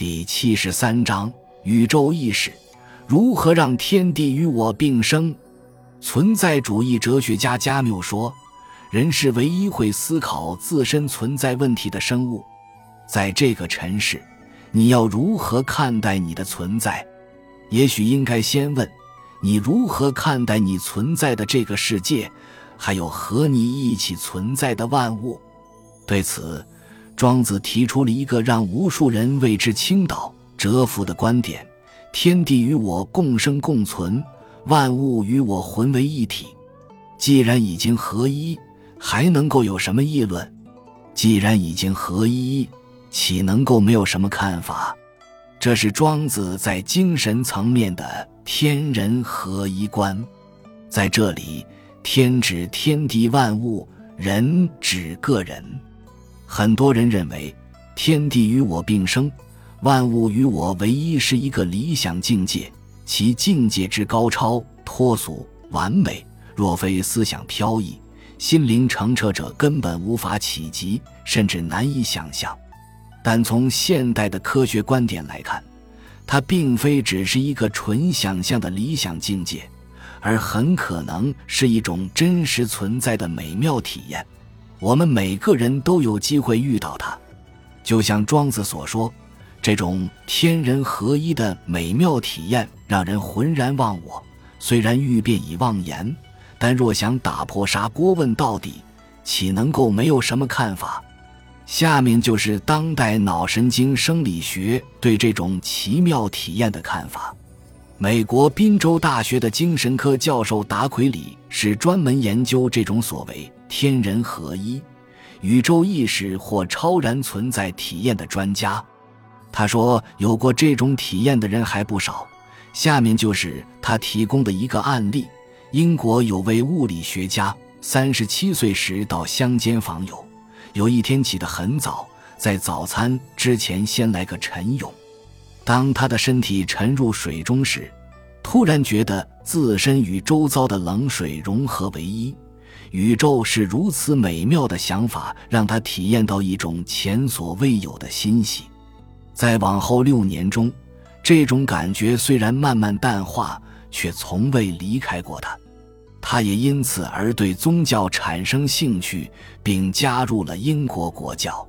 第七十三章宇宙意识如何让天地与我并生？存在主义哲学家加缪说：“人是唯一会思考自身存在问题的生物。在这个尘世，你要如何看待你的存在？也许应该先问：你如何看待你存在的这个世界，还有和你一起存在的万物？”对此。庄子提出了一个让无数人为之倾倒、折服的观点：天地与我共生共存，万物与我混为一体。既然已经合一，还能够有什么议论？既然已经合一，岂能够没有什么看法？这是庄子在精神层面的天人合一观。在这里，天指天地万物，人指个人。很多人认为，天地与我并生，万物与我唯一是一个理想境界，其境界之高超、脱俗、完美，若非思想飘逸、心灵澄澈者，根本无法企及，甚至难以想象。但从现代的科学观点来看，它并非只是一个纯想象的理想境界，而很可能是一种真实存在的美妙体验。我们每个人都有机会遇到它，就像庄子所说，这种天人合一的美妙体验让人浑然忘我。虽然欲辨已忘言，但若想打破砂锅问到底，岂能够没有什么看法？下面就是当代脑神经生理学对这种奇妙体验的看法。美国宾州大学的精神科教授达奎里是专门研究这种所谓天人合一、宇宙意识或超然存在体验的专家。他说，有过这种体验的人还不少。下面就是他提供的一个案例：英国有位物理学家，三十七岁时到乡间访友，有一天起得很早，在早餐之前先来个晨泳。当他的身体沉入水中时，突然觉得自身与周遭的冷水融合为一，宇宙是如此美妙的想法，让他体验到一种前所未有的欣喜。在往后六年中，这种感觉虽然慢慢淡化，却从未离开过他。他也因此而对宗教产生兴趣，并加入了英国国教。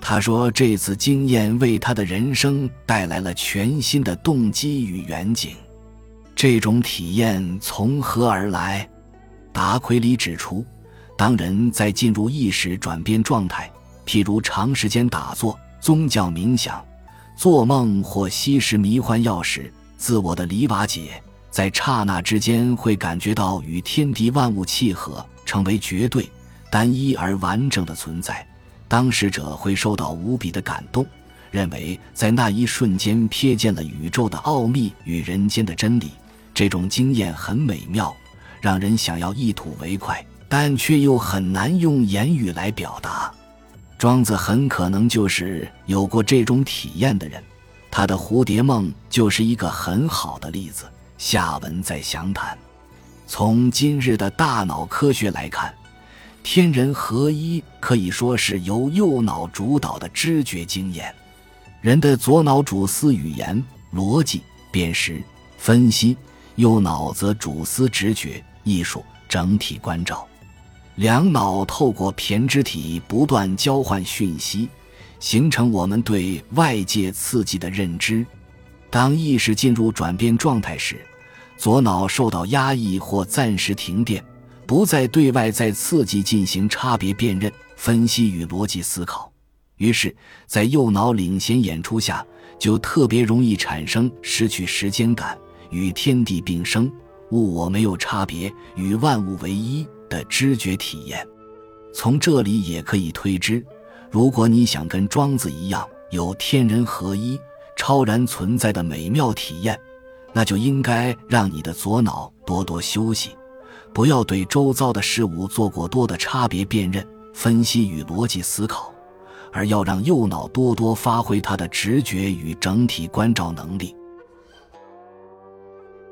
他说：“这次经验为他的人生带来了全新的动机与远景。这种体验从何而来？”达奎里指出，当人在进入意识转变状态，譬如长时间打坐、宗教冥想、做梦或吸食迷幻药时，自我的离瓦解，在刹那之间会感觉到与天地万物契合，成为绝对、单一而完整的存在。当事者会受到无比的感动，认为在那一瞬间瞥见了宇宙的奥秘与人间的真理。这种经验很美妙，让人想要一吐为快，但却又很难用言语来表达。庄子很可能就是有过这种体验的人，他的蝴蝶梦就是一个很好的例子。下文再详谈。从今日的大脑科学来看。天人合一可以说是由右脑主导的知觉经验。人的左脑主思语言、逻辑、辨识、分析，右脑则主思直觉、艺术、整体关照。两脑透过胼胝体不断交换讯息，形成我们对外界刺激的认知。当意识进入转变状态时，左脑受到压抑或暂时停电。不再对外在刺激进行差别辨认、分析与逻辑思考，于是，在右脑领衔演出下，就特别容易产生失去时间感、与天地并生、物我没有差别、与万物为一的知觉体验。从这里也可以推知，如果你想跟庄子一样有天人合一、超然存在的美妙体验，那就应该让你的左脑多多休息。不要对周遭的事物做过多的差别辨认、分析与逻辑思考，而要让右脑多多发挥它的直觉与整体关照能力。